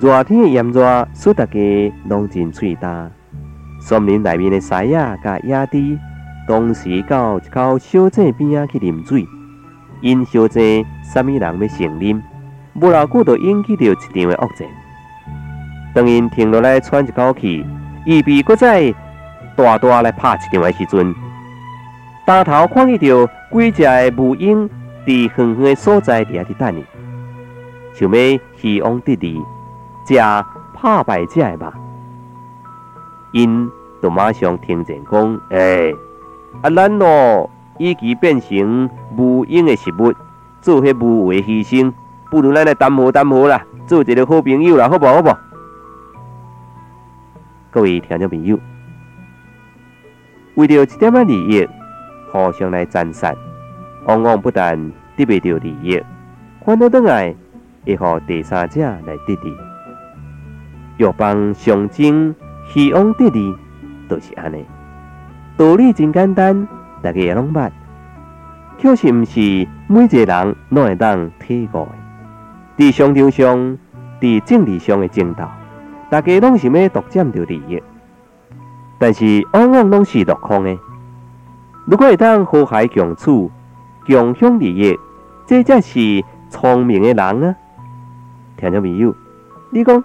热天的炎热，使大家拢真喙焦。森林内面的狮仔甲野猪，同时到一口小井边仔去啉水。因小井啥物人要先啉，无偌久就引起着一场的恶战。当因停落来喘一口气，预备搁再大大来拍一场的时阵，大头看见着几只的母鹰伫远远的所在伫遐伫等伊，想要希望得利。食拍败者的肉，因就马上听见讲：“哎，啊，咱咯已经变成无用的食物，做迄无谓牺牲，不如咱来谈和谈和啦，做一个好朋友啦，好不好？好不？各位听众朋友，为着一点仔利益，互相来战杀，往往不但得不到利益，反倒等来会互第三者来得利。药方象征希望得利，就是安尼。道理真简单，大家也拢捌，可是毋是每一个人拢会当体悟的。伫商场上，伫政治上的争斗，大家拢想要独占着利益，但是往往拢是落空的。如果会当和谐共处，共享利益，这才是聪明的人啊！听众朋友，你讲？